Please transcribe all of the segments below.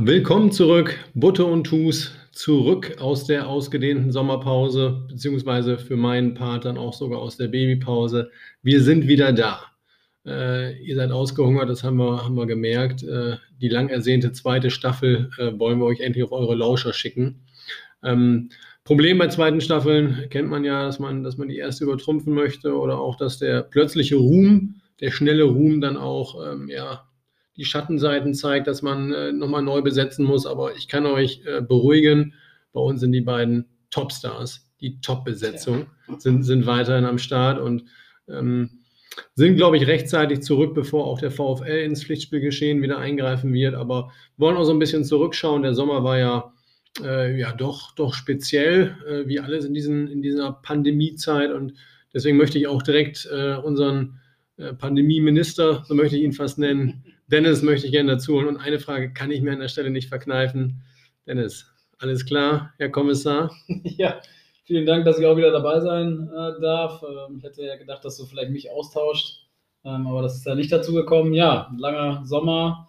willkommen zurück, Butte und Tus, zurück aus der ausgedehnten Sommerpause, beziehungsweise für meinen Part dann auch sogar aus der Babypause. Wir sind wieder da. Äh, ihr seid ausgehungert, das haben wir, haben wir gemerkt. Äh, die lang ersehnte zweite Staffel äh, wollen wir euch endlich auf eure Lauscher schicken. Ähm, Problem bei zweiten Staffeln kennt man ja, dass man, dass man die erste übertrumpfen möchte oder auch, dass der plötzliche Ruhm, der schnelle Ruhm dann auch ähm, ja, die Schattenseiten zeigt, dass man äh, nochmal neu besetzen muss. Aber ich kann euch äh, beruhigen, bei uns sind die beiden Topstars, die Top-Besetzung, ja. sind, sind weiterhin am Start und ähm, sind, glaube ich, rechtzeitig zurück, bevor auch der VfL ins Pflichtspielgeschehen wieder eingreifen wird. Aber wollen auch so ein bisschen zurückschauen. Der Sommer war ja, äh, ja doch, doch speziell, äh, wie alles in, diesen, in dieser Pandemiezeit. Und deswegen möchte ich auch direkt äh, unseren äh, Pandemieminister, so möchte ich ihn fast nennen, Dennis möchte ich gerne dazu holen. Und eine Frage kann ich mir an der Stelle nicht verkneifen. Dennis, alles klar, Herr Kommissar? Ja, vielen Dank, dass ich auch wieder dabei sein äh, darf. Ähm, ich hätte ja gedacht, dass du vielleicht mich austauscht, ähm, aber das ist ja nicht dazu gekommen. Ja, langer Sommer,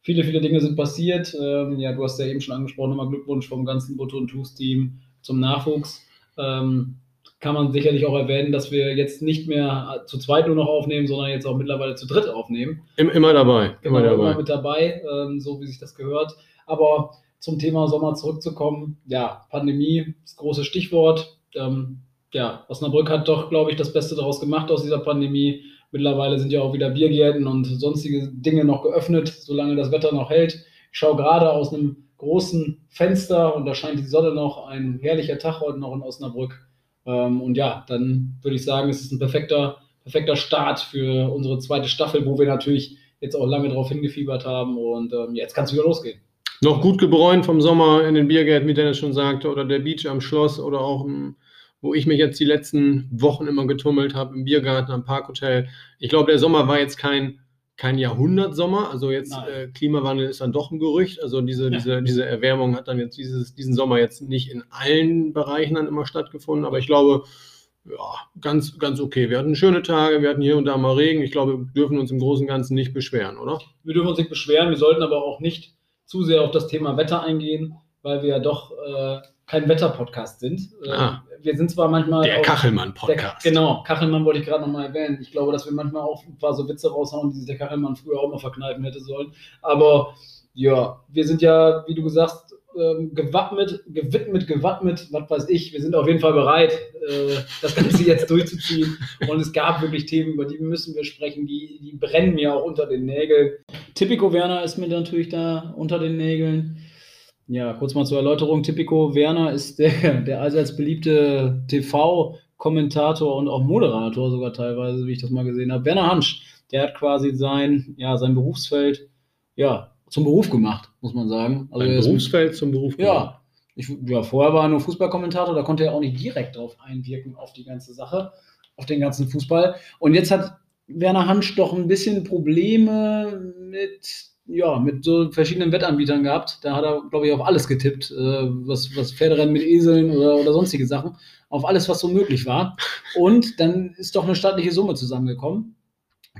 viele, viele Dinge sind passiert. Ähm, ja, du hast ja eben schon angesprochen, nochmal Glückwunsch vom ganzen Butto und Tus-Team zum Nachwuchs. Ähm, kann man sicherlich auch erwähnen, dass wir jetzt nicht mehr zu zweit nur noch aufnehmen, sondern jetzt auch mittlerweile zu dritt aufnehmen. Immer dabei. Immer, genau, dabei. immer mit dabei, ähm, so wie sich das gehört. Aber zum Thema Sommer zurückzukommen, ja, Pandemie, das große Stichwort. Ähm, ja, Osnabrück hat doch, glaube ich, das Beste daraus gemacht aus dieser Pandemie. Mittlerweile sind ja auch wieder Biergärten und sonstige Dinge noch geöffnet, solange das Wetter noch hält. Ich schaue gerade aus einem großen Fenster und da scheint die Sonne noch. Ein herrlicher Tag heute noch in Osnabrück. Ähm, und ja, dann würde ich sagen, es ist ein perfekter, perfekter Start für unsere zweite Staffel, wo wir natürlich jetzt auch lange darauf hingefiebert haben. Und ähm, jetzt kann es wieder losgehen. Noch gut gebräunt vom Sommer in den Biergärten, wie Dennis schon sagte, oder der Beach am Schloss oder auch im, wo ich mich jetzt die letzten Wochen immer getummelt habe, im Biergarten, am Parkhotel. Ich glaube, der Sommer war jetzt kein kein Jahrhundertsommer. Also jetzt äh, Klimawandel ist dann doch ein Gerücht. Also diese, ja. diese, diese Erwärmung hat dann jetzt dieses, diesen Sommer jetzt nicht in allen Bereichen dann immer stattgefunden. Aber ich glaube, ja, ganz, ganz okay. Wir hatten schöne Tage, wir hatten hier und da mal Regen. Ich glaube, wir dürfen uns im Großen und Ganzen nicht beschweren, oder? Wir dürfen uns nicht beschweren. Wir sollten aber auch nicht zu sehr auf das Thema Wetter eingehen, weil wir ja doch äh, kein Wetter-Podcast sind. Äh, ah, wir sind zwar manchmal. Der Kachelmann-Podcast. Genau, Kachelmann wollte ich gerade nochmal erwähnen. Ich glaube, dass wir manchmal auch ein paar so Witze raushauen, die sich der Kachelmann früher auch mal verkneifen hätte sollen. Aber ja, wir sind ja, wie du gesagt ähm, gewappnet, gewidmet, gewappnet, was weiß ich. Wir sind auf jeden Fall bereit, äh, das Ganze jetzt durchzuziehen. Und es gab wirklich Themen, über die müssen wir sprechen, die, die brennen mir auch unter den Nägeln. Tipico Werner ist mir natürlich da unter den Nägeln. Ja, kurz mal zur Erläuterung. Tipico Werner ist der, der allseits beliebte TV-Kommentator und auch Moderator sogar teilweise, wie ich das mal gesehen habe. Werner Hansch, der hat quasi sein, ja, sein Berufsfeld ja, zum Beruf gemacht, muss man sagen. Also Ein Berufsfeld ist, zum Beruf gemacht? Ja. Ich, ja, vorher war er nur Fußballkommentator, da konnte er auch nicht direkt drauf einwirken, auf die ganze Sache, auf den ganzen Fußball. Und jetzt hat Werner Hansch doch ein bisschen Probleme mit ja, mit so verschiedenen Wettanbietern gehabt. Da hat er, glaube ich, auf alles getippt, äh, was, was Pferderennen mit Eseln oder, oder sonstige Sachen. Auf alles, was so möglich war. Und dann ist doch eine staatliche Summe zusammengekommen.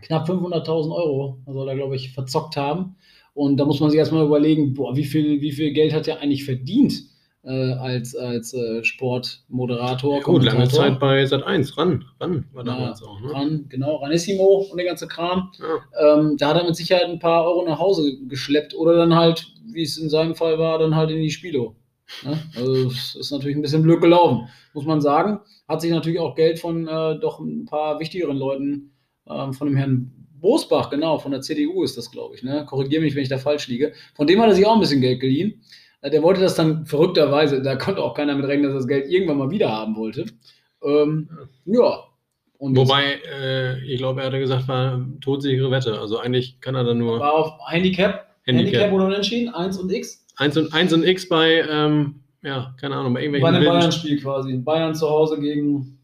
Knapp 500.000 Euro soll er, glaube ich, verzockt haben. Und da muss man sich erstmal überlegen, boah, wie viel, wie viel Geld hat er eigentlich verdient? Äh, als, als äh, Sportmoderator. Ja, gut, lange Zeit bei Sat1, ran, ran war damals ja, auch. Ne? Ran, genau, Ranissimo und der ganze Kram. Ja. Ähm, da hat er mit Sicherheit ein paar Euro nach Hause geschleppt oder dann halt, wie es in seinem Fall war, dann halt in die Spilo. Ne? Also es ist natürlich ein bisschen blöd gelaufen, muss man sagen. Hat sich natürlich auch Geld von äh, doch ein paar wichtigeren Leuten, ähm, von dem Herrn Bosbach, genau, von der CDU ist das, glaube ich. Ne? Korrigiere mich, wenn ich da falsch liege. Von dem hat er sich auch ein bisschen Geld geliehen. Der wollte das dann verrückterweise, da konnte auch keiner mit rechnen, dass er das Geld irgendwann mal wieder haben wollte. Ähm, ja. Und Wobei, äh, ich glaube, er hatte gesagt, war todsichere Wette. Also eigentlich kann er dann nur. War auf Handicap. Handicap, Handicap oder unentschieden? 1 und X? 1 und, 1 und X bei, ähm, ja, keine Ahnung, bei irgendwelchen. Bei einem Bayern-Spiel quasi. Bayern zu Hause gegen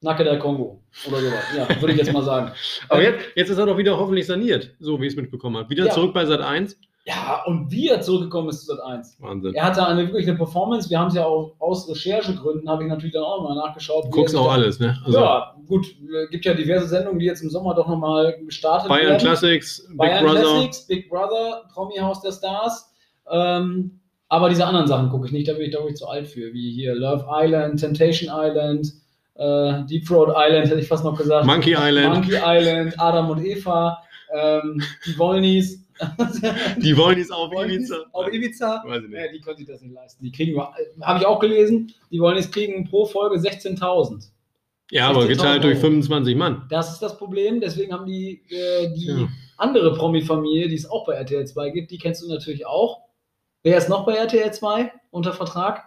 Nacke der Kongo oder sowas. Ja, würde ich jetzt mal sagen. Aber jetzt, jetzt ist er doch wieder hoffentlich saniert, so wie ich es mitbekommen habe. Wieder ja. zurück bei Sat 1. Ja, und wie er zurückgekommen ist zu Sat 1. Wahnsinn. Er hatte eine, wirklich eine Performance. Wir haben es ja auch aus Recherchegründen, habe ich natürlich dann auch mal nachgeschaut. Du guckst auch alles, ne? Also ja, gut. Es gibt ja diverse Sendungen, die jetzt im Sommer doch nochmal gestartet Bayern werden. Classics, Big Bayern Brother. Classics, Big Brother, Promi House der Stars. Ähm, aber diese anderen Sachen gucke ich nicht, da bin ich, glaube ich, zu alt für. Wie hier Love Island, Temptation Island, äh, Deep Throat Island, hätte ich fast noch gesagt. Monkey Island. Monkey Island, Adam und Eva, ähm, die Wollnies. Die wollen es auf Ibiza. Auf Ibiza. Weiß ich nicht. Ja, die können sich das nicht leisten. Die kriegen, habe ich auch gelesen, die Wollnies kriegen pro Folge 16.000. Ja, aber 16.000 geteilt durch Euro. 25 Mann. Das ist das Problem, deswegen haben die, äh, die Tja. andere Promi-Familie, die es auch bei RTL 2 gibt, die kennst du natürlich auch. Wer ist noch bei RTL 2 unter Vertrag?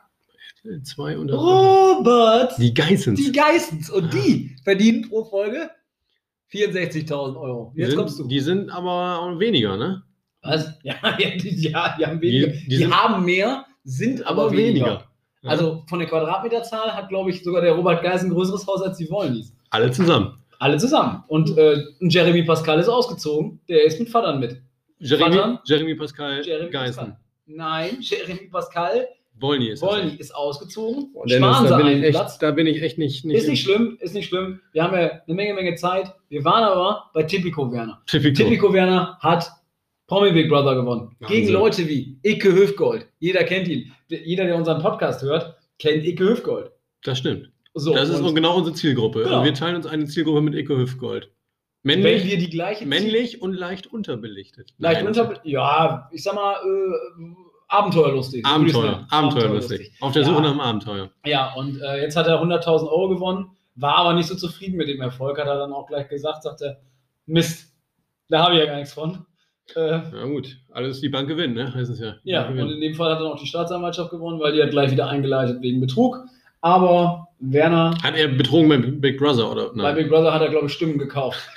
Zwei und Robert! Die Geissens. Die Geissens. Und die verdienen pro Folge 64.000 Euro. Jetzt sind, kommst du. Die sind aber auch weniger, ne? Was? Ja, ja, die, ja, die haben weniger. Die- Die, die haben mehr, sind aber, Aber weniger. weniger. Ja. Also von der Quadratmeterzahl hat, glaube ich, sogar der Robert Geis ein größeres Haus als die Wollnies. Alle zusammen. Alle zusammen. Und äh, Jeremy Pascal ist ausgezogen. Der ist mit Vatern mit. Jeremy, Vater? Jeremy Pascal Jeremy Geissen. Pascal. Nein, Jeremy Pascal Wollny ist das. Wollny ist ausgezogen. Boah, Dennis, da, bin ich einen echt, Platz. da bin ich echt nicht. nicht Ist nicht schlimm, ist nicht schlimm. Wir haben ja eine Menge, Menge Zeit. Wir waren aber bei Tipico Werner. Typico. Tipico Werner hat Promi Big Brother gewonnen. Wahnsinn. Gegen Leute wie Icke Hüfgold. Jeder kennt ihn. Jeder, der unseren Podcast hört, kennt Icke Hüfgold. Das stimmt. So, das ist genau unsere Zielgruppe. Genau. Wir teilen uns eine Zielgruppe mit Hüftgold. wenn Männlich, wir die gleiche männlich und leicht unterbelichtet. leicht Nein, unter, ja, ich sag mal, äh, abenteuerlustig. Abenteuer. sagen. Abenteuerlustig. Auf der Ja. Suche nach dem Abenteuer. Ja, und äh, jetzt hat er 100.000 Euro gewonnen, war aber nicht so zufrieden mit dem Erfolg, hat er dann auch gleich gesagt, sagte, Mist, da habe ich ja gar nichts von. Äh, Na gut, alles die Bank gewinnt, ne? Heißt es ja. Die ja, und in dem Fall hat dann auch die Staatsanwaltschaft gewonnen, weil die hat gleich wieder eingeleitet wegen Betrug. Aber Werner, Hat er betrogen bei Big Brother oder? bei Nein. Big Brother hat er, glaube ich, Stimmen gekauft.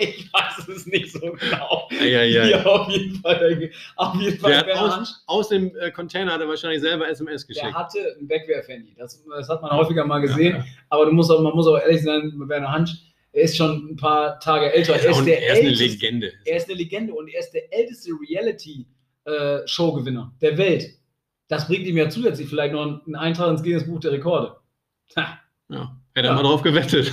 ich weiß es nicht so genau. Ja, ja, ja. auf jeden Fall, auf jeden Fall Der aus, aus dem äh, Container hat er wahrscheinlich selber SMS Der geschickt. hatte ein Wegwerfhandy. Das, das hat man häufiger mal gesehen. Ja, ja. Aber du musst auch, man muss auch ehrlich sein, Werner Hansch, er ist schon ein paar Tage älter. Er ist, der er ist eine älteste- Legende. Er ist eine Legende und er ist der älteste Reality-Show-Gewinner der Welt. Das bringt ihm ja zusätzlich vielleicht noch einen Eintrag ins Guinness Buch der Rekorde. Ha. Ja. Hätte er Ja. mal drauf gewettet.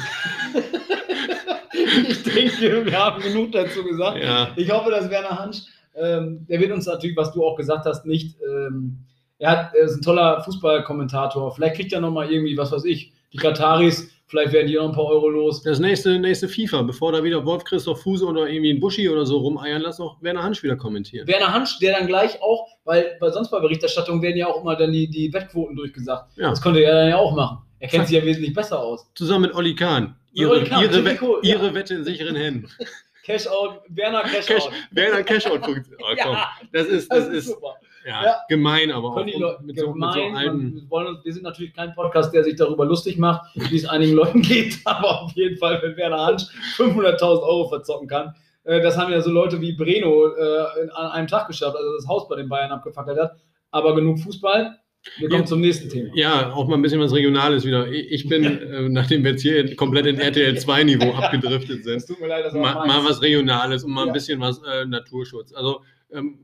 ich denke, wir haben genug dazu gesagt. Ja. Ich hoffe, dass Werner Hansch, ähm, der wird uns natürlich, was du auch gesagt hast, nicht. Ähm, er, hat, er ist ein toller Fußballkommentator. Vielleicht kriegt er nochmal irgendwie, was weiß ich, die Kataris, vielleicht werden die noch ein paar Euro los. Das nächste, nächste FIFA, bevor da wieder Wolf Christoph Fuse oder irgendwie ein Buschi oder so rumeiern, lass doch Werner Hansch wieder kommentieren. Werner Hansch, der dann gleich auch, weil, weil sonst bei Berichterstattung werden ja auch immer dann die, die Wettquoten durchgesagt. Ja. Das konnte er dann ja auch machen. Er kennt sich ja wesentlich besser aus. Zusammen mit Olli Kahn. Ihre, Kahn, ihre, We ja. ihre Wette in sicheren Händen. Cash out, Werner Cash, Cash, out. Werner Cashout-Funktion. Oh, komm. Ja, Das ist, das das ist ist super. Ja, Ja. gemein, aber auch die Leute mit, so, mit so gemein, alten. wir, wollen uns, wir sind natürlich kein Podcast, der sich darüber lustig macht, wie es einigen Leuten geht, aber auf jeden Fall, wenn Werner Hansch 500.000 Euro verzocken kann, äh, das haben ja so Leute wie Breno äh, an einem Tag geschafft, also das Haus bei den Bayern abgefackelt hat. Aber genug Fußball. Wir kommen Ja. zum nächsten Thema. Ja, auch mal ein bisschen was Regionales wieder. Ich bin, äh, nachdem wir jetzt hier komplett in RTL 2-Niveau abgedriftet Es sind, tut mir leid, dass mal, mal was Regionales und mal ein Ja. bisschen was äh, Naturschutz. Also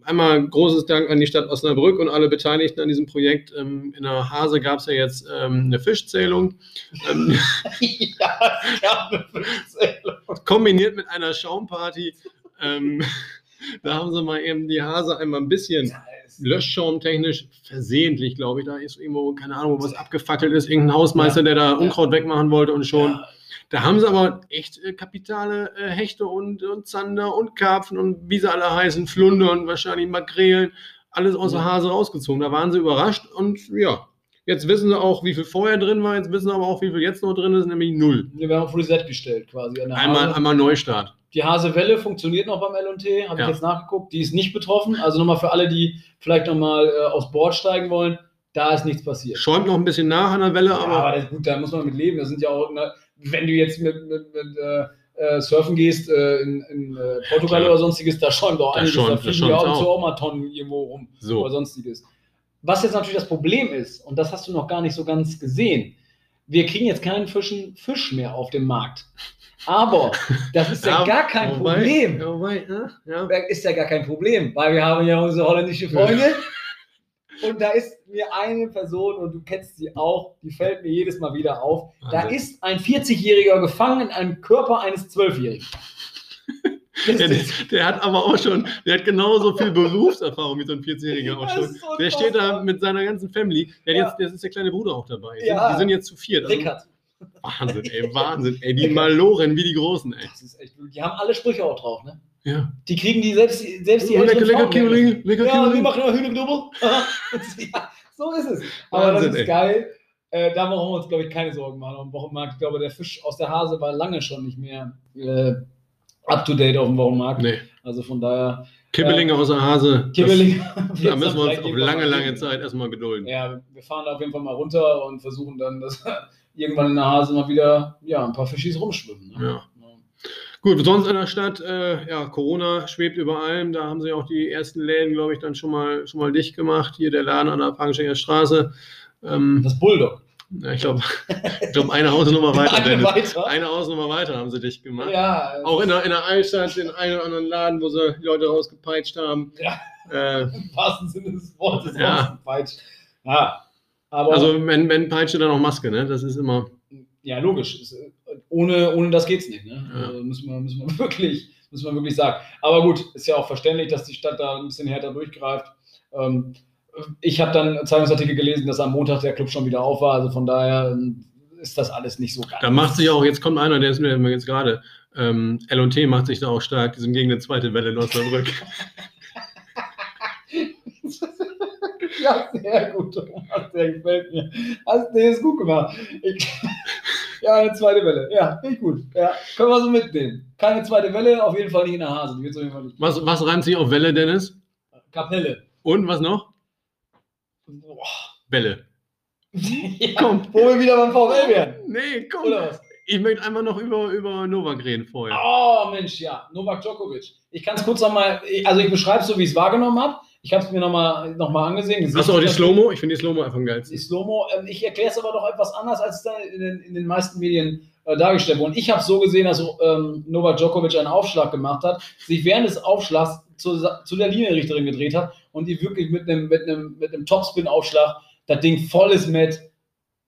einmal großes Dank an die Stadt Osnabrück und alle Beteiligten an diesem Projekt. Ähm, in der Hase gab es ja jetzt ähm, eine Fischzählung, ähm, ja, es gab eine Fünfzählung. kombiniert mit einer Schaumparty. Ähm, da haben sie mal eben die Hase einmal ein bisschen löschschaumtechnisch versehentlich, glaube ich. Da ist irgendwo, keine Ahnung, wo was abgefackelt ist, irgendein Hausmeister, der da. Unkraut wegmachen wollte und schon. Ja, Da haben sie aber echt äh, kapitale äh, Hechte und, und Zander und Karpfen und wie sie alle heißen, Flunder und wahrscheinlich Makrelen, alles aus der Ja. Hase rausgezogen. Da waren sie überrascht und ja, jetzt wissen sie auch, wie viel vorher drin war, jetzt wissen sie aber auch, wie viel jetzt noch drin ist, nämlich null. wir haben auf Reset gestellt quasi. Einmal, einmal Neustart. Die Hasewelle funktioniert noch beim LT, habe Ja. ich jetzt nachgeguckt. Die ist nicht betroffen. Also nochmal für alle, die vielleicht nochmal äh, aufs Board steigen wollen, da ist nichts passiert. Schäumt noch ein bisschen nach an der Welle, Ja, aber aber das, gut, da muss man mit leben. Das sind ja auch, wenn du jetzt mit, mit, mit äh, äh, surfen gehst äh, in, in äh, Portugal klar. oder sonstiges, da schäumt auch Da einiges. schäumt- da fliegen ja auch auch. auch mal Tonnen irgendwo rum so. oder sonstiges. Was jetzt natürlich das Problem ist, und das hast du noch gar nicht so ganz gesehen, wir kriegen jetzt keinen frischen Fisch mehr auf dem Markt. Aber das ist ja, Ja, gar kein wobei- Problem. Ja, wobei, äh, ja. ist ja gar kein Problem, weil wir haben ja unsere holländische Freunde. Und da ist mir eine Person, und du kennst sie auch, die fällt mir jedes Mal wieder auf. Da Wahnsinn. ist ein 40-Jähriger gefangen in einem Körper eines 12-Jährigen. Der, der, hat aber auch schon, der hat genauso viel Berufserfahrung wie so ein 40-Jähriger auch schon. So der steht da mit seiner ganzen Family. Der, ja. jetzt, der ist der kleine Bruder auch dabei. Ja. Die sind jetzt zu viert. Also, Rickard. Wahnsinn, ey, Wahnsinn. Ey, die Maloren wie die Großen, ey. Das ist echt, die haben alle Sprüche auch drauf, ne? Ja. Die kriegen die selbst, selbst die oh, Lecker, lecker, Kimmerling, lecker, Ja, Kimmerling. wir machen immer Hühneknubbel. ja, so ist es. Aber Wahnsinn, das ist geil. Äh, da brauchen wir uns, glaube ich, keine Sorgen machen am Wochenmarkt. Ich glaube, der Fisch aus der Hase war lange schon nicht mehr äh, up to date auf dem Wochenmarkt. Nee. Also von daher. Kibbelinge äh, aus der Hase. Kibbelinge. da müssen wir uns auf lange, lange Zeit erstmal gedulden. Ja, wir fahren da auf jeden Fall mal runter und versuchen dann, dass irgendwann in der Hase mal wieder ja, ein paar Fischis rumschwimmen. Ne? Ja. Gut, sonst in der Stadt, äh, ja, Corona schwebt über allem. Da haben sie auch die ersten Läden, glaube ich, dann schon mal, schon mal dicht gemacht. Hier der Laden an der Pagenschenger Straße. Ähm, das Bulldog. Ja, ich glaube, ich glaub, eine Hausnummer weiter. eine, weiter. eine Hausnummer weiter haben sie dicht gemacht. Ja, auch in der, in der Altstadt, den einen oder anderen Laden, wo sie die Leute rausgepeitscht haben. Ja. Äh, Im wahrsten Sinne des Wortes ja. rausgepeitscht. Ja. Aber, also, wenn, wenn Peitsche, dann auch Maske, ne? Das ist immer. Ja, logisch. Ohne, ohne das geht's nicht, ne? Ja. Also müssen, wir, müssen, wir wirklich, müssen wir wirklich sagen. Aber gut, ist ja auch verständlich, dass die Stadt da ein bisschen härter durchgreift. Ähm, ich habe dann Zeitungsartikel gelesen, dass am Montag der Club schon wieder auf war. Also von daher ähm, ist das alles nicht so geil. Da macht sich auch, jetzt kommt einer, der ist mir jetzt gerade, ähm, LT macht sich da auch stark, die sind gegen eine zweite Welle in Osnabrück. ja, sehr gut. Der gefällt mir. Also, der ist gut gemacht. Ich, ja, eine zweite Welle. Ja, finde ich gut. Ja, können wir so mitnehmen. Keine zweite Welle, auf jeden Fall nicht in der Hase. Die auf jeden Fall nicht. Was, was reimt sich auf Welle, Dennis? Kapelle. Und was noch? Boah. Welle. ja, komm. Wo wir wieder beim VfL werden. Nee, komm. Oder was? Ich möchte einfach noch über, über Novak reden vorher. Oh, Mensch, ja. Novak Djokovic. Ich kann es kurz nochmal, also ich beschreibe es so, wie ich es wahrgenommen habe. Ich habe es mir nochmal noch mal angesehen. Hast du auch die Slow-Mo? Ich finde die Slow-Mo einfach geilsten. Die Slow-Mo, äh, ich erkläre es aber doch etwas anders, als es in den, in den meisten Medien äh, dargestellt wurde. Und ich habe so gesehen, dass ähm, Novak Djokovic einen Aufschlag gemacht hat, sich während des Aufschlags zu, zu der Linienrichterin gedreht hat und die wirklich mit einem mit mit Topspin-Aufschlag das Ding volles mit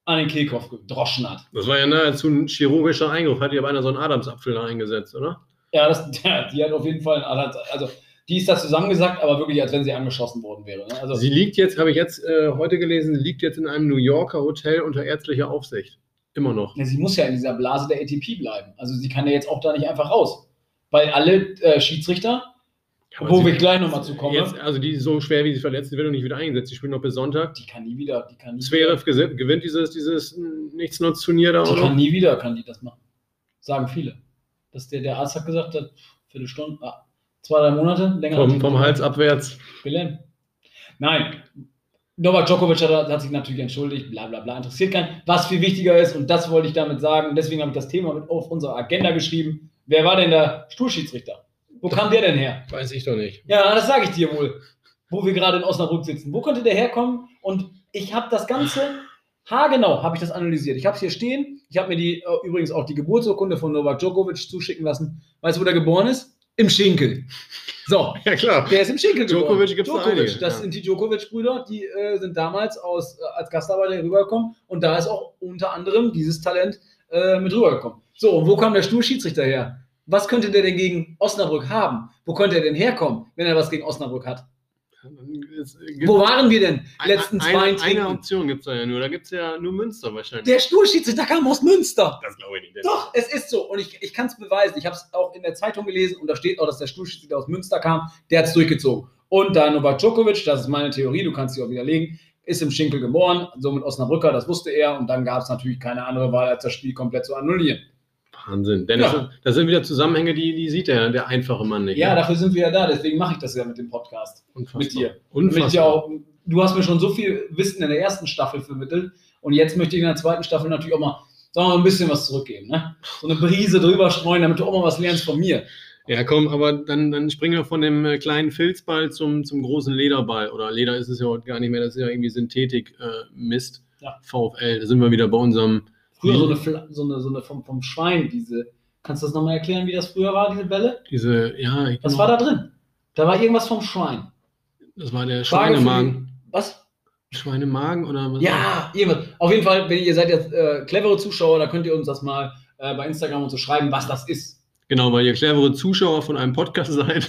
an den Kehlkopf gedroschen hat. Das war ja nahezu ein chirurgischer Eingriff. Hat die aber einer so einen Adamsapfel da eingesetzt, oder? Ja, das, ja, die hat auf jeden Fall einen Adams, also die ist da zusammengesackt, aber wirklich, als wenn sie angeschossen worden wäre. Ne? Also, sie liegt jetzt, habe ich jetzt äh, heute gelesen, liegt jetzt in einem New Yorker Hotel unter ärztlicher Aufsicht. Immer noch. Ja, sie muss ja in dieser Blase der ATP bleiben. Also sie kann ja jetzt auch da nicht einfach raus. Weil alle äh, Schiedsrichter ja, Wo wir gleich nochmal zu kommen. Jetzt, also die so schwer, wie sie verletzt, die wird noch nicht wieder eingesetzt. Die spielt noch bis Sonntag. Die kann nie wieder. Die kann nie Zverev gewinnt dieses, dieses Nichtsnutz-Turnier da. Die oder? kann nie wieder, kann die das machen. Sagen viele. Dass der, der Arzt hat gesagt, hat, Viertelstunde, ah, zwei, drei Monate, länger. Vom, vom Hals abwärts. Wilhelm. Nein. Novak Djokovic hat, hat, sich natürlich entschuldigt, bla bla bla. Interessiert keinen. Was viel wichtiger ist, und das wollte ich damit sagen, deswegen habe ich das Thema mit auf unsere Agenda geschrieben. Wer war denn der Stuhlschiedsrichter? Wo kam der denn her? Weiß ich doch nicht. Ja, das sage ich dir wohl. Wo wir gerade in Osnabrück sitzen. Wo könnte der herkommen? Und ich habe das Ganze, haargenau habe ich das analysiert. Ich habe es hier stehen. Ich habe mir die äh, übrigens auch die Geburtsurkunde von Novak Djokovic zuschicken lassen. Weißt du, wo der geboren ist? Im Schinkel. So. ja, klar. Der ist im Schinkel Djokovic gibt es einige. Das ja. sind die Djokovic-Brüder, die äh, sind damals aus, äh, als Gastarbeiter rübergekommen. Und da ist auch unter anderem dieses Talent äh, mit rübergekommen. So, und wo kam der Stuhlschiedsrichter her? Was könnte der denn gegen Osnabrück haben? Wo könnte er denn herkommen, wenn er was gegen Osnabrück hat? Wo waren wir denn letzten zwei Eine, eine Option gibt es da ja nur. Da gibt es ja nur Münster wahrscheinlich. Der Stuhlschiedsrichter kam aus Münster. Das glaube ich nicht. Doch, es ist so. Und ich, ich kann es beweisen. Ich habe es auch in der Zeitung gelesen und da steht auch, dass der Stuhlschiedsrichter aus Münster kam. Der hat es durchgezogen. Und da Novak Djokovic, das ist meine Theorie, du kannst sie auch widerlegen, ist im Schinkel geboren, somit Osnabrücker, das wusste er. Und dann gab es natürlich keine andere Wahl, als das Spiel komplett zu annullieren. Wahnsinn. Denn ja. das, das, sind wieder Zusammenhänge, die, die sieht der, der einfache Mann nicht. Ja, ja, dafür sind wir ja da. Deswegen mache ich das ja mit dem Podcast. Unfassbar. Mit dir. Unfassbar. Mit dir auch, du hast mir schon so viel Wissen in der ersten Staffel vermittelt. Und jetzt möchte ich in der zweiten Staffel natürlich auch mal, sagen wir mal, ein bisschen was zurückgeben. Ne? So eine Brise drüber streuen, damit du auch mal was lernst von mir. Ja, komm, aber dann, dann springen wir von dem äh, kleinen Filzball zum, zum großen Lederball. Oder Leder ist es ja heute gar nicht mehr, das ist ja irgendwie Synthetik-Mist. Äh, ja. VfL. Da sind wir wieder bei unserem. Früher so eine, so eine, so eine vom, vom Schwein, diese Kannst du das nochmal erklären, wie das früher war, diese Bälle? Diese, ja. Was war da drin? Da war irgendwas vom Schwein. Das war der Schweinemagen. Was? Schweinemagen oder was? Ja, irgendwas. Auf jeden Fall, wenn ihr seid jetzt äh, clevere Zuschauer, da könnt ihr uns das mal äh, bei Instagram und so schreiben, was das ist. Genau, weil ihr clevere Zuschauer von einem Podcast seid,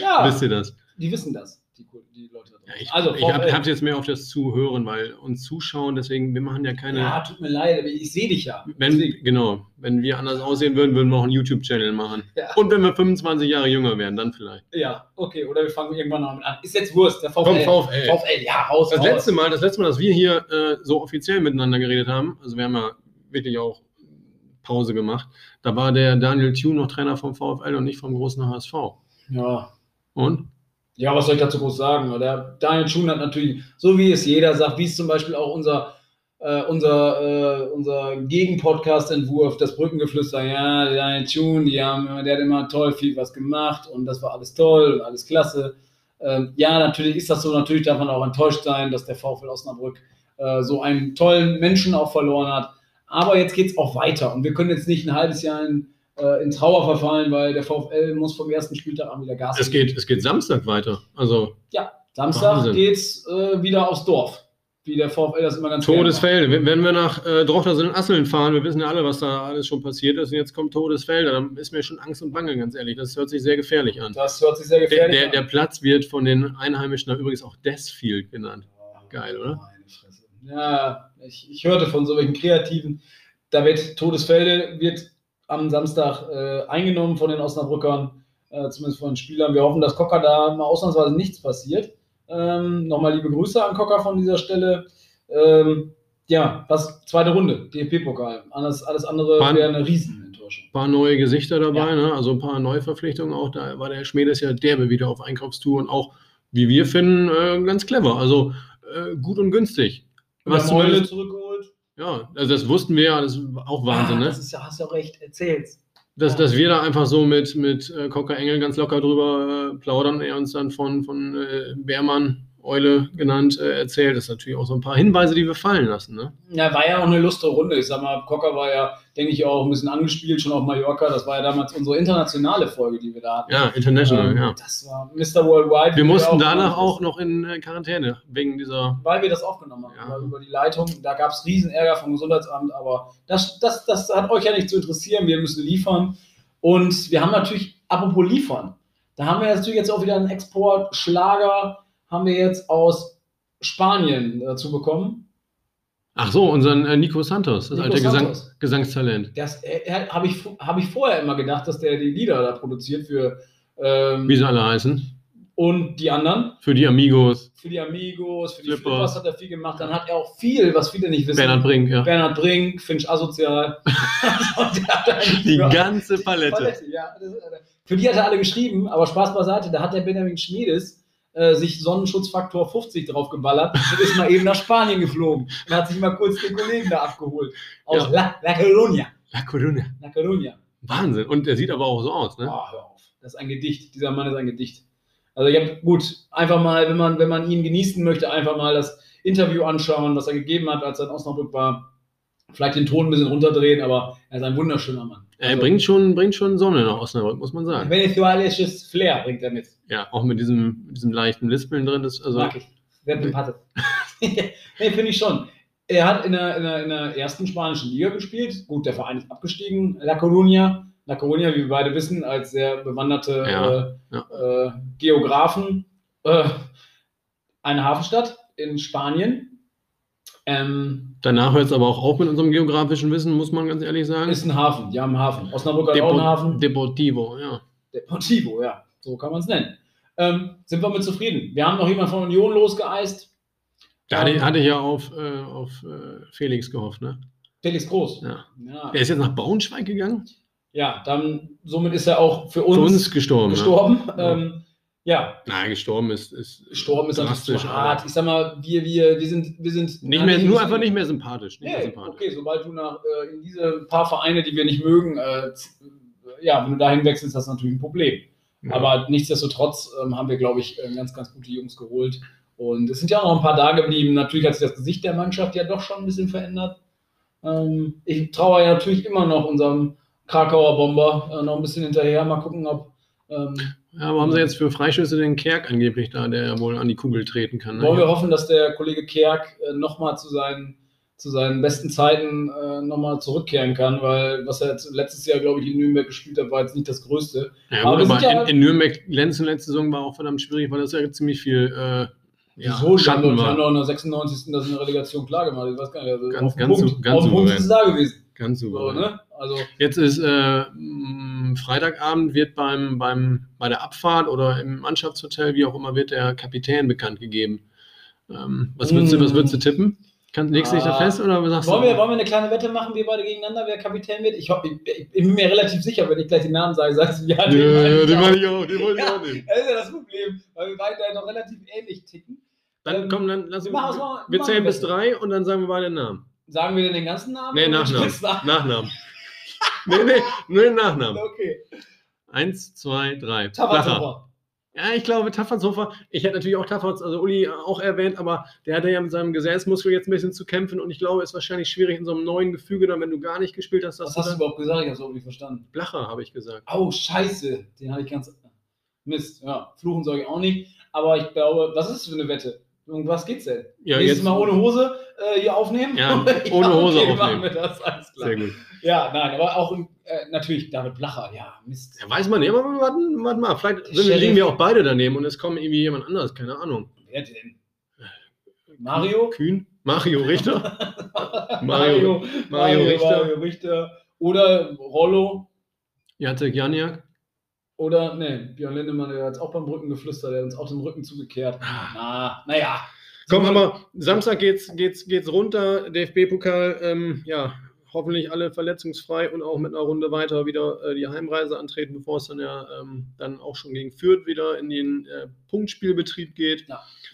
Ja. wisst ihr das. Die wissen das, die, die Leute da Ja, draußen. ich also, ich habe VfL. jetzt mehr auf das Zuhören, weil uns zuschauen, deswegen, wir machen ja keine. ja, tut mir leid, aber ich sehe dich ja. wenn, genau, wenn wir anders aussehen würden, würden wir auch einen YouTube-Channel machen. Ja. Und wenn wir 25 Jahre jünger wären, dann vielleicht. ja, okay, oder wir fangen irgendwann noch mit an. Ist jetzt Wurst, der VfL. Vom VfL. VfL, ja, raus, Das raus. letzte Mal, das letzte Mal, dass wir hier äh, so offiziell miteinander geredet haben, also wir haben ja wirklich auch Pause gemacht, da war der Daniel Thune noch Trainer vom VfL und nicht vom großen HSV. Ja, Und? Ja, was soll ich dazu groß sagen? Der Daniel Schuhn hat natürlich, so wie es jeder sagt, wie es zum Beispiel auch unser, äh, unser, äh, unser Gegen-Podcast-Entwurf, das Brückengeflüster, ja, Daniel Schuhn, die haben, der hat immer toll viel was gemacht und das war alles toll und alles klasse. Ähm, ja, natürlich ist das so, natürlich darf man auch enttäuscht sein, dass der VfL Osnabrück äh, so einen tollen Menschen auch verloren hat. Aber jetzt geht es auch weiter und wir können jetzt nicht ein halbes Jahr in, äh, in Trauer verfallen, weil der VfL muss vom ersten Spieltag an wieder Gas Es geht, es geht Samstag weiter. Also ja, Samstag Wahnsinn. geht's äh, wieder aufs Dorf. Wie der VfL das immer ganz. Todesfelde. Wenn wenn wir nach äh, Drochtersen Asseln fahren, wir wissen ja alle, was da alles schon passiert ist, und jetzt kommt Todesfelde, dann ist mir schon Angst und Bange, ganz ehrlich. Das hört sich sehr gefährlich an. Das hört sich sehr Der, gefährlich der, an. der Platz wird von den Einheimischen übrigens auch Desfield genannt. Geil, oder? Meine Fresse. Ja, ich, ich hörte von solchen Kreativen. Da wird Todesfelde wird am Samstag äh, eingenommen von den Osnabrückern, äh, zumindest von den Spielern. Wir hoffen, dass Cocker da mal ausnahmsweise nichts passiert. Ähm, Nochmal liebe Grüße an Cocker von dieser Stelle. Ähm, ja, was zweite Runde, DFB-Pokal. Alles, alles andere wäre eine Riesenenttäuschung. Ein paar neue Gesichter dabei, Ja. ne? also ein paar Neuverpflichtungen auch. Da war der Schmiedes ja derbe wieder auf Einkaufstour und auch, wie wir finden, äh, ganz clever. Also äh, gut und günstig. Was Meule zurückgeholt. Ja, also das wussten wir ja, das ist auch Wahnsinn, ah, ne? Das ist ja, hast du auch recht, erzähl's. Dass, Ja. dass wir da einfach so mit, mit äh, Cocker Engel ganz locker drüber äh, plaudern, er uns dann von, von äh, Beermann, Eule genannt, äh, erzählt, das ist natürlich auch so ein paar Hinweise, die wir fallen lassen. Ne? Ja, war ja auch eine lustige Runde. Ich sag mal, Cocker war ja, denke ich, auch ein bisschen angespielt, schon auf Mallorca. Das war ja damals unsere internationale Folge, die wir da hatten. Ja, international, Ähm, ja. Das war Mr. Worldwide. Wir mussten auch danach auch noch in äh, Quarantäne, wegen dieser. Weil wir das aufgenommen haben, Ja. über- die Leitung. Da gab es Riesenärger vom Gesundheitsamt, aber das, das, das hat euch ja nicht zu interessieren. Wir müssen liefern. Und wir haben natürlich, apropos liefern, da haben wir natürlich jetzt auch wieder einen Exportschlager, haben wir jetzt aus Spanien dazu bekommen. Ach so, unseren äh, Nico Santos, das Nico alte Gesang, Santos. Gesangstalent. Das äh, habe ich, hab ich vorher immer gedacht, dass der die Lieder da produziert für ähm, Wie sie alle heißen. und die anderen. Für die Amigos. Für die Amigos, für die Flippers. Flippers hat er viel gemacht. Dann hat er auch viel, was viele nicht wissen. Bernhard Brink, ja. Bernhard Brink, Finch Asozial. Die ganze die Palette. ja. Äh, für die hat er alle geschrieben, aber Spaß beiseite, da hat der Benjamin Schmiedes äh, sich Sonnenschutzfaktor 50 draufgeballert und ist mal eben nach Spanien geflogen und hat sich mal kurz den Kollegen da abgeholt. Aus Ja. La, La Coruña. La Coruña. La Coruña. Wahnsinn. Und der sieht aber auch so aus, ne? Oh, hör auf. Das ist ein Gedicht. Dieser Mann ist ein Gedicht. Also ich habe gut, einfach mal, wenn man, wenn man ihn genießen möchte, einfach mal das Interview anschauen, was er gegeben hat, als er in Osnabrück war. Vielleicht den Ton ein bisschen runterdrehen, aber er ist ein wunderschöner Mann. Er Also, bringt, schon, bringt schon Sonne nach Osnabrück, muss man sagen. Venezuelisches Flair bringt er mit. Ja, auch mit diesem, diesem leichten Lispeln drin. Das, also, Mag ich. Sehr sympathisch. nee, finde ich schon. Er hat in der, in, der, in der ersten spanischen Liga gespielt. Gut, der Verein ist abgestiegen. La Coruña. La Coruña, wie wir beide wissen, als sehr bewanderte Ja, äh, Äh, Geografen. Äh, eine Hafenstadt in Spanien. Ähm, danach hört es aber auch auf mit unserem geografischen Wissen, muss man ganz ehrlich sagen. ist ein Hafen. Die haben einen Hafen. Osnabrück hat auch einen Hafen. Deportivo, ja. Deportivo, ja. So kann man es nennen. Ähm, sind wir mit zufrieden. Wir haben noch jemanden von Union losgeeist. Da hatte, Ähm, hatte ich ja auf, äh, auf äh, Felix gehofft, ne? Felix Groß. Ja. Ja. Er ist jetzt nach Braunschweig gegangen? Ja, dann somit ist er auch für uns, Für uns gestorben. gestorben. Ja. Ähm, ja, Nein, gestorben ist, ist gestorben ist natürlich drastisch, zu hart. Ich sag mal, wir, wir, wir sind, wir sind Nicht mehr, nur einfach nicht mehr sympathisch. Nicht mehr Nee, sympathisch. okay, sobald du nach, äh, in diese paar Vereine, die wir nicht mögen, äh, ja, wenn du dahin wechselst, ist das natürlich ein Problem. Ja. Aber nichtsdestotrotz ähm, haben wir, glaube ich, äh, ganz, ganz gute Jungs geholt. Und es sind ja auch noch ein paar da geblieben. Natürlich hat sich das Gesicht der Mannschaft ja doch schon ein bisschen verändert. Ähm, ich traue ja natürlich immer noch unserem Krakauer Bomber äh, noch ein bisschen hinterher. Mal gucken, ob. Ähm, Ja, aber haben sie jetzt für Freischüsse den Kerk angeblich da, der ja wohl an die Kugel treten kann? Ne? wollen wir hoffen, dass der Kollege Kerk äh, nochmal zu seinen zu seinen besten Zeiten äh, nochmal zurückkehren kann, weil was er jetzt letztes Jahr, glaube ich, in Nürnberg gespielt hat, war jetzt nicht das Größte. Ja, Aber aber, wir aber ja- in, in Nürnberg, Lenzen letzte Saison war auch verdammt schwierig, weil das ja ziemlich viel äh, ja, so Schatten war. haben doch in der 96. das in der Relegation klar gemacht. Ich weiß gar nicht, also Ganz- auf ganz Punkt, ganz auf den Punkt souverän. ist es da gewesen. Ganz So, super. ne? Also, Jetzt ist äh, Freitagabend wird beim, beim, bei der Abfahrt oder im Mannschaftshotel, wie auch immer, wird der Kapitän bekannt gegeben. Ähm, was, würdest du, was würdest du tippen? Kann, legst du dich da Ah. fest oder was sagst wollen du? wir, wollen wir eine kleine Wette machen, wir beide gegeneinander, wer Kapitän wird? Ich, ich, ich bin mir relativ sicher, wenn ich gleich den Namen sage, sagst du, ja, ja, den ja, ich den meine ich auch, den wollte ich Ja. auch nehmen. Das ist ja das Problem, weil wir beide noch relativ ähnlich ticken. Dann Ähm, komm, dann lass wir mal- Wir zählen bis drei und dann sagen wir beide den Namen. Sagen wir denn den ganzen Namen? Nee, Nachnamen. Nachnamen. Nee, nee, nur den Nachnamen. Okay. Eins, zwei, drei. Tabazofa. Ja, ich glaube, Taffertshofer, ich hätte natürlich auch Tafferts, also Uli auch erwähnt, aber der hatte ja mit seinem Gesäßmuskel jetzt ein bisschen zu kämpfen und ich glaube, es ist wahrscheinlich schwierig in so einem neuen Gefüge, dann, wenn du gar nicht gespielt hast, Was hast du überhaupt gesagt? Ich habe es überhaupt nicht verstanden. Blacher, habe ich gesagt. Oh, scheiße. Den hatte ich ganz. Mist. Ja, fluchen soll ich auch nicht. Aber ich glaube, was ist das für eine Wette? Um was geht's denn? Ja, Nächstes jetzt Mal ohne Hose äh, hier aufnehmen? Ja, ohne Hose okay, aufnehmen. machen wir das, alles klar. sehr gut. Ja, nein, aber auch äh, natürlich David Blacher. Ja, Mist. Ja, weiß man nicht, aber warten, warten mal, vielleicht sind, Sheriff. liegen wir auch beide daneben und es kommt irgendwie jemand anderes, keine Ahnung. Wer denn? Mario? Kühn? Mario Richter? Mario, Mario Richter. Mario Richter. Oder Rollo. Jacek Janiak? Oder, ne, Björn Lindemann, der hat uns auch beim Rücken geflüstert, der hat uns auch den Rücken zugekehrt. Na, naja. Komm, aber Samstag geht's, geht's, geht's runter, DFB-Pokal, ähm, ja, hoffentlich alle verletzungsfrei und auch mit einer Runde weiter wieder äh, die Heimreise antreten, bevor es dann ja ähm, dann auch schon gegen Fürth wieder in den äh, Punktspielbetrieb geht.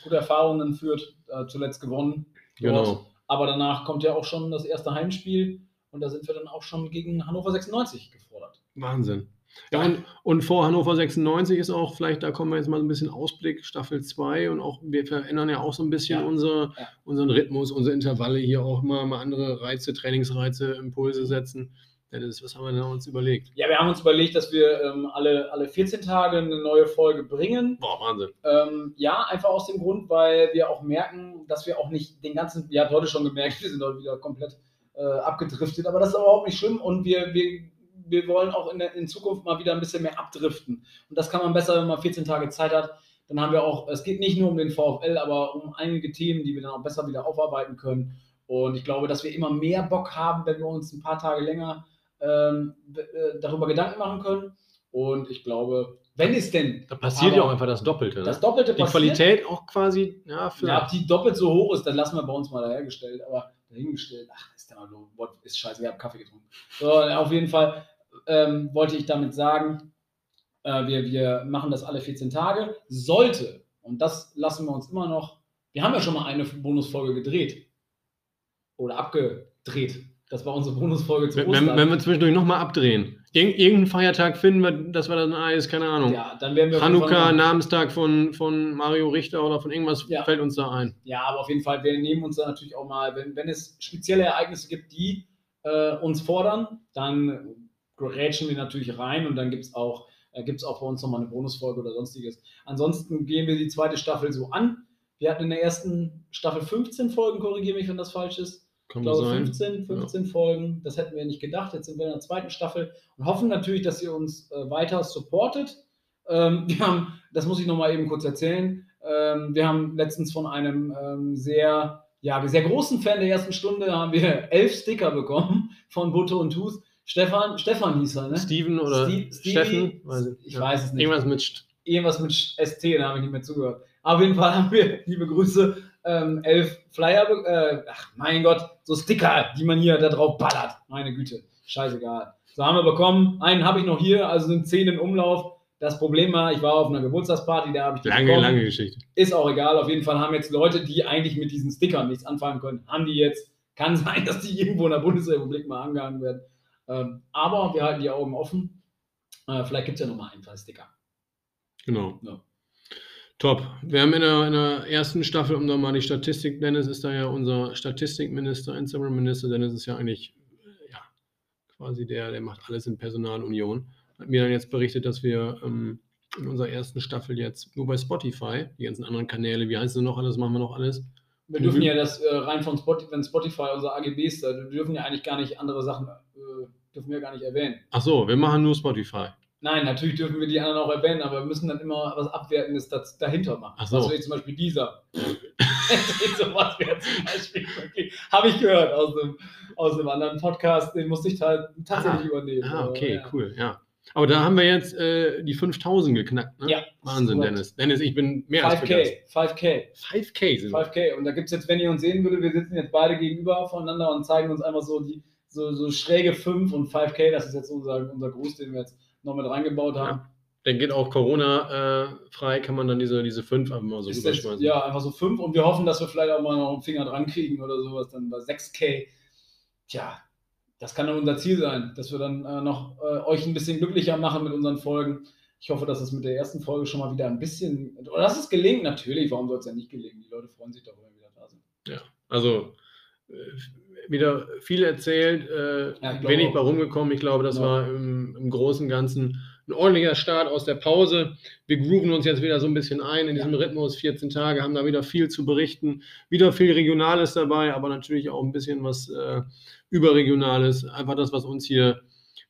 Gute Erfahrungen führt, äh, zuletzt gewonnen. dort. Genau. Aber danach kommt ja auch schon das erste Heimspiel und da sind wir dann auch schon gegen Hannover 96 gefordert. Wahnsinn. Ja, und, und vor Hannover 96 ist auch, vielleicht, da kommen wir jetzt mal ein bisschen Ausblick, Staffel 2 und auch, wir verändern ja auch so ein bisschen Ja. Unsere, Ja. unseren Rhythmus, unsere Intervalle hier auch mal, mal andere Reize, Trainingsreize, Impulse setzen. Ja, das was haben wir denn uns überlegt? Ja, wir haben uns überlegt, dass wir ähm, alle, alle 14 Tage eine neue Folge bringen. Boah, Wahnsinn. Ähm, ja, einfach aus dem Grund, weil wir auch merken, dass wir auch nicht den ganzen, ihr habt heute schon gemerkt, wir sind heute wieder komplett äh, abgedriftet, aber das ist überhaupt nicht schlimm und wir, wir, wir wollen auch in, der, in Zukunft mal wieder ein bisschen mehr abdriften. Und das kann man besser, wenn man 14 Tage Zeit hat. Dann haben wir auch, es geht nicht nur um den VfL, aber um einige Themen, die wir dann auch besser wieder aufarbeiten können. Und ich glaube, dass wir immer mehr Bock haben, wenn wir uns ein paar Tage länger ähm, äh, darüber Gedanken machen können. Und ich glaube, wenn es denn Da passiert ja auch einfach das Doppelte. Ne? das Doppelte die passiert, Qualität auch quasi, ja, für. ja, ob die doppelt so hoch ist, dann lassen wir bei uns mal dahergestellt, aber dahingestellt, ach, ist der mal ist scheiße, wir haben Kaffee getrunken. So, auf jeden Fall ähm, wollte ich damit sagen, äh, wir, wir machen das alle 14 Tage. Sollte, und das lassen wir uns immer noch, wir haben ja schon mal eine Bonusfolge gedreht oder abgedreht. Das war unsere Bonusfolge zu wenn, Ostern. wenn, wenn wir zwischendurch nochmal abdrehen. Irg irgendeinen Feiertag finden wir, dass wir dann Eis, keine Ahnung. ja, dann werden wir Hanukkah, Namenstag von, von Mario Richter oder von irgendwas Ja. fällt uns da ein. Ja, aber auf jeden Fall, wir nehmen uns da natürlich auch mal, wenn, wenn es spezielle Ereignisse gibt, die äh, uns fordern, dann rätschen wir natürlich rein und dann gibt es auch, äh, gibt's auch bei uns nochmal eine Bonusfolge oder sonstiges. Ansonsten gehen wir die zweite Staffel so an. Wir hatten in der ersten Staffel 15 Folgen, korrigiere mich, wenn das falsch ist. Ich Kann glaube sein. 15, 15 Folgen, das hätten wir nicht gedacht. Jetzt sind wir in der zweiten Staffel und hoffen natürlich, dass ihr uns äh, weiter supportet. Ähm, wir haben, das muss ich nochmal eben kurz erzählen, ähm, wir haben letztens von einem ähm, sehr, ja, sehr großen Fan der ersten Stunde haben wir elf Sticker bekommen von Butte und Tooth. Stefan, Stefan hieß er, ne? Steven oder Steve-? Steffen? Weiß ich, Ich ja. weiß es nicht Irgendwas mit St irgendwas mit ST, da habe ich nicht mehr zugehört. Auf jeden Fall haben wir, liebe Grüße, ähm, elf Flyer, äh, ach mein Gott, so Sticker, die man hier da drauf ballert. Meine Güte, scheißegal. So haben wir bekommen. Einen habe ich noch hier, also sind zehn in Umlauf. Das Problem war, ich war auf einer Geburtstagsparty, da habe ich die lange, bekommen. lange Geschichte. Ist auch egal, auf jeden Fall haben jetzt Leute, die eigentlich mit diesen Stickern nichts anfangen können, haben die jetzt. Kann sein, dass die irgendwo in der Bundesrepublik mal angehangen werden. Ähm, aber wir halten die Augen offen. Äh, vielleicht gibt es ja noch mal ein, zwei Sticker. Genau. Ja. Top. Wir haben in der, in der ersten Staffel, um nochmal die Statistik, Dennis ist da ja unser Statistikminister, Instagram-Minister. Dennis ist ja eigentlich äh, ja, quasi der, der macht alles in Personalunion. Hat mir dann jetzt berichtet, dass wir ähm, in unserer ersten Staffel jetzt nur bei Spotify, die ganzen anderen Kanäle, wie heißt es noch alles, machen wir noch alles. Wir dürfen ja das äh, rein von Spotify, wenn Spotify unser AGBs da, wir dürfen ja eigentlich gar nicht andere Sachen, äh, dürfen wir gar nicht erwähnen. Ach so, wir machen nur Spotify. Nein, natürlich dürfen wir die anderen auch erwähnen, aber wir müssen dann immer was Abwertendes dahinter machen. Ach so. Wäre zum Beispiel dieser. sowas wäre zum Beispiel wirklich, habe ich gehört aus einem, aus einem anderen Podcast, den musste ich halt tatsächlich Ah, übernehmen. Ah, Aber, okay, ja. cool, ja. Aber da haben wir jetzt äh, die 5000 geknackt, ne? Ja, Wahnsinn. Dennis. Dennis, ich bin mehr als 5K, begeistert. 5K. 5K sind wir. 5K. Und da gibt es jetzt, wenn ihr uns sehen würdet, wir sitzen jetzt beide gegenüber voneinander und zeigen uns einfach so die so, so schräge 5 und 5K. Das ist jetzt unser, unser Gruß, den wir jetzt noch mit reingebaut haben. Ja. Dann geht auch Corona-frei, kann man dann diese, diese 5 einfach mal so ist jetzt, rüberschmeißen. ja, einfach so 5 und wir hoffen, dass wir vielleicht auch mal noch einen Finger dran kriegen oder sowas, dann bei 6K. Tja, das kann dann unser Ziel sein, dass wir dann äh, noch äh, euch ein bisschen glücklicher machen mit unseren Folgen. Ich hoffe, dass es mit der ersten Folge schon mal wieder ein bisschen, oder dass es gelingt, natürlich, warum soll es ja nicht gelingen? Die Leute freuen sich doch, wenn wir wieder da sind. Also äh, wieder viel erzählt, äh, Ja, wenig bei rumgekommen. Ich glaube, das Ja. war im, im Großen und Ganzen ein ordentlicher Start aus der Pause. Wir grooven uns jetzt wieder so ein bisschen ein in diesem Rhythmus, 14 Tage, haben da wieder viel zu berichten, wieder viel Regionales dabei, aber natürlich auch ein bisschen was äh, Überregionales. Einfach das, was uns hier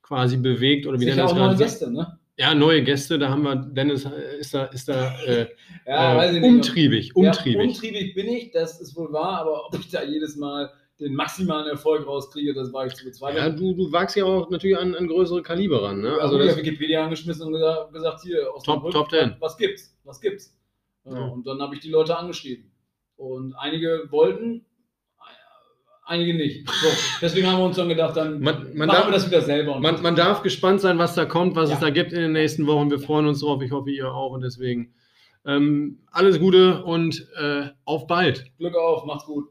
quasi bewegt oder wie Sicher Dennis auch neue. Gäste, ne? Ja, neue Gäste, da haben wir, Dennis ist da, ist da äh, Ja, äh, weiß ich nicht. umtriebig, umtriebig. Ja, umtriebig bin ich, das ist wohl wahr, aber ob ich da jedes Mal den maximalen Erfolg rauskriege, das war ich zu Ja, bezweifeln. du, du wagst ja auch natürlich an, an größere Kaliber ran. Ne? Also Also ich Wikipedia angeschmissen und gesagt, gesagt hier, aus Top- dem Rück- Top 10. Was gibt's? Was gibt's? Ja, Ja. Und dann habe ich die Leute angeschrieben. Und einige wollten, einige nicht. So, deswegen haben wir uns dann gedacht, dann man, man, machen darf, wir das wieder selber. Man, man darf gespannt sein, was da kommt, was Ja. es da gibt in den nächsten Wochen. Wir freuen uns drauf. Ich hoffe, ihr auch. Und deswegen ähm, alles Gute und äh, auf bald. Glück auf, macht's gut.